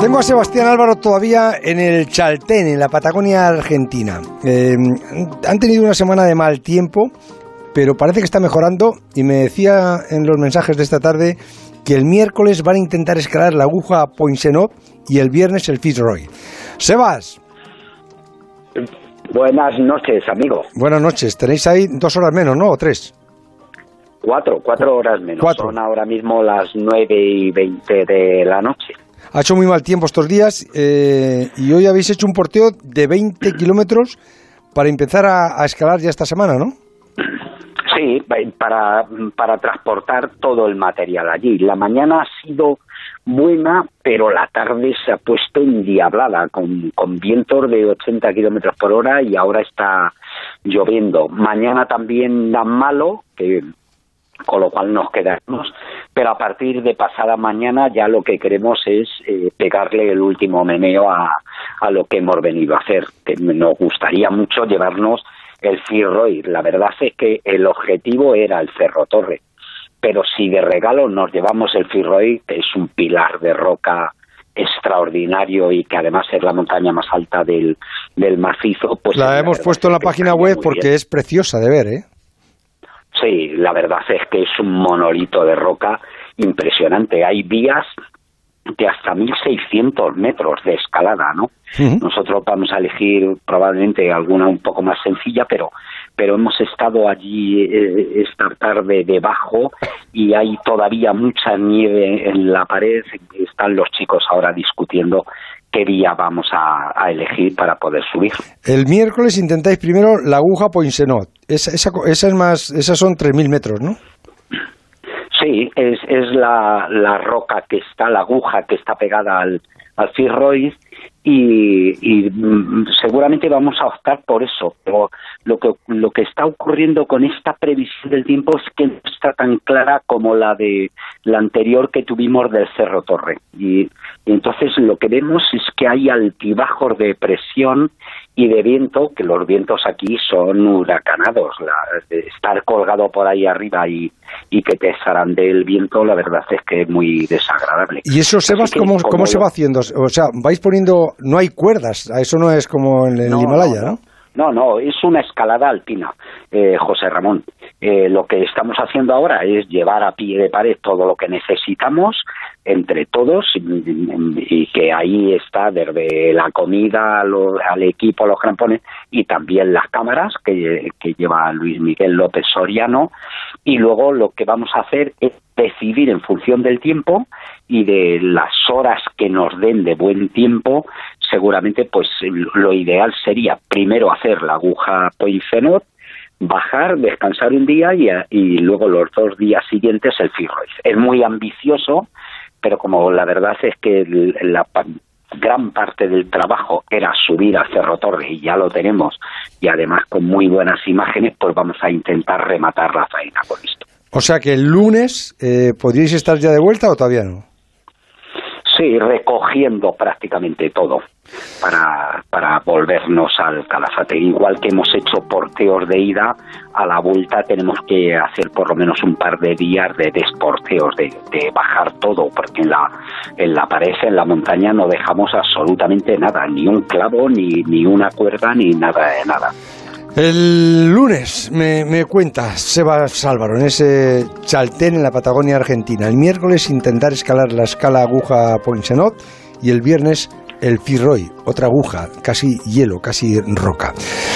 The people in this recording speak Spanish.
Tengo a Sebastián Álvaro todavía en el Chaltén, en la Patagonia Argentina. Eh, han tenido una semana de mal tiempo, pero parece que está mejorando y me decía en los mensajes de esta tarde que el miércoles van a intentar escalar la aguja Poinsenot y el viernes el Fitzroy. Sebas. Buenas noches, amigo. Buenas noches. Tenéis ahí dos horas menos, ¿no? ¿O tres? Cuatro, cuatro horas menos. Son ahora mismo las nueve y veinte de la noche. Ha hecho muy mal tiempo estos días eh, y hoy habéis hecho un porteo de 20 kilómetros para empezar a, escalar ya esta semana, ¿no? Sí, para, para transportar todo el material allí. La mañana ha sido buena, pero la tarde se ha puesto endiablada, con, con vientos de 80 kilómetros por hora y ahora está lloviendo. Mañana también da malo, que con lo cual nos quedamos, pero a partir de pasada mañana ya lo que queremos es eh, pegarle el último meneo a, a, lo que hemos venido a hacer, que nos gustaría mucho llevarnos el Firroy. La verdad es que el objetivo era el Cerro Torre, pero si de regalo nos llevamos el Firroy, que es un pilar de roca extraordinario y que además es la montaña más alta del, del macizo, pues... La hemos puesto en la página web porque es preciosa de ver, ¿eh? Sí, la verdad es que es un monolito de roca impresionante. Hay vías de hasta 1.600 metros de escalada, ¿no? Nosotros vamos a elegir probablemente alguna un poco más sencilla, pero pero hemos estado allí eh, esta tarde debajo y hay todavía mucha nieve en la pared. Están los chicos ahora discutiendo qué día vamos a, elegir para poder subir. El miércoles intentáis primero la aguja Poinsenot. Esa, esa, es más, esas son 3.000 metros, ¿no? Sí, es, es la, la roca que está, la aguja que está pegada al, al Fitzroy y, mm, seguramente vamos a optar por eso. Pero lo que, lo que está ocurriendo con esta previsión del tiempo es que no está tan clara como la de la anterior que tuvimos del Cerro Torre. Y, entonces lo que vemos es que hay altibajos de presión y de viento, que los vientos aquí son huracanados. estar colgado por ahí arriba y, y que te zarande el viento, la verdad es que es muy desagradable. ¿Y eso, Sebas, cómo, cómo se va haciendo? O sea, vais poniendo no hay cuerdas, eso no es como en el Himalaya, ¿no? No, no, es una escalada alpina, eh, José Ramón. Eh, lo que estamos haciendo ahora es llevar a pie de pared todo lo que necesitamos entre todos y, que ahí está desde la comida al equipo, los crampones y también las cámaras que, que lleva Luis Miguel López Soriano. Y luego lo que vamos a hacer es decidir en función del tiempo y de las horas que nos den de buen tiempo, seguramente pues lo ideal sería primero hacer la aguja Poincenot, bajar, descansar un día y, y, luego los dos días siguientes el Firroiz. Es muy ambicioso, pero como la verdad es que la gran parte del trabajo era subir al Cerro Torre y ya lo tenemos y además con muy buenas imágenes, pues vamos a intentar rematar la faena con esto. O sea que el lunes eh, podríais estar ya de vuelta o todavía no. Sí, recogiendo prácticamente todo para, para volvernos al Calafate. Igual que hemos hecho porteos de ida, a la vuelta tenemos que hacer por lo menos un par de días de desporteos, de, de bajar todo, porque en la, en la pared, en la montaña, no dejamos absolutamente nada, ni un clavo, ni, ni una cuerda, ni nada de nada. El lunes me, me cuenta Sebas Álvaro en ese chaltén en la Patagonia Argentina. El miércoles intentar escalar la escala aguja Poinsenot y el viernes el Firroy, otra aguja, casi hielo, casi roca.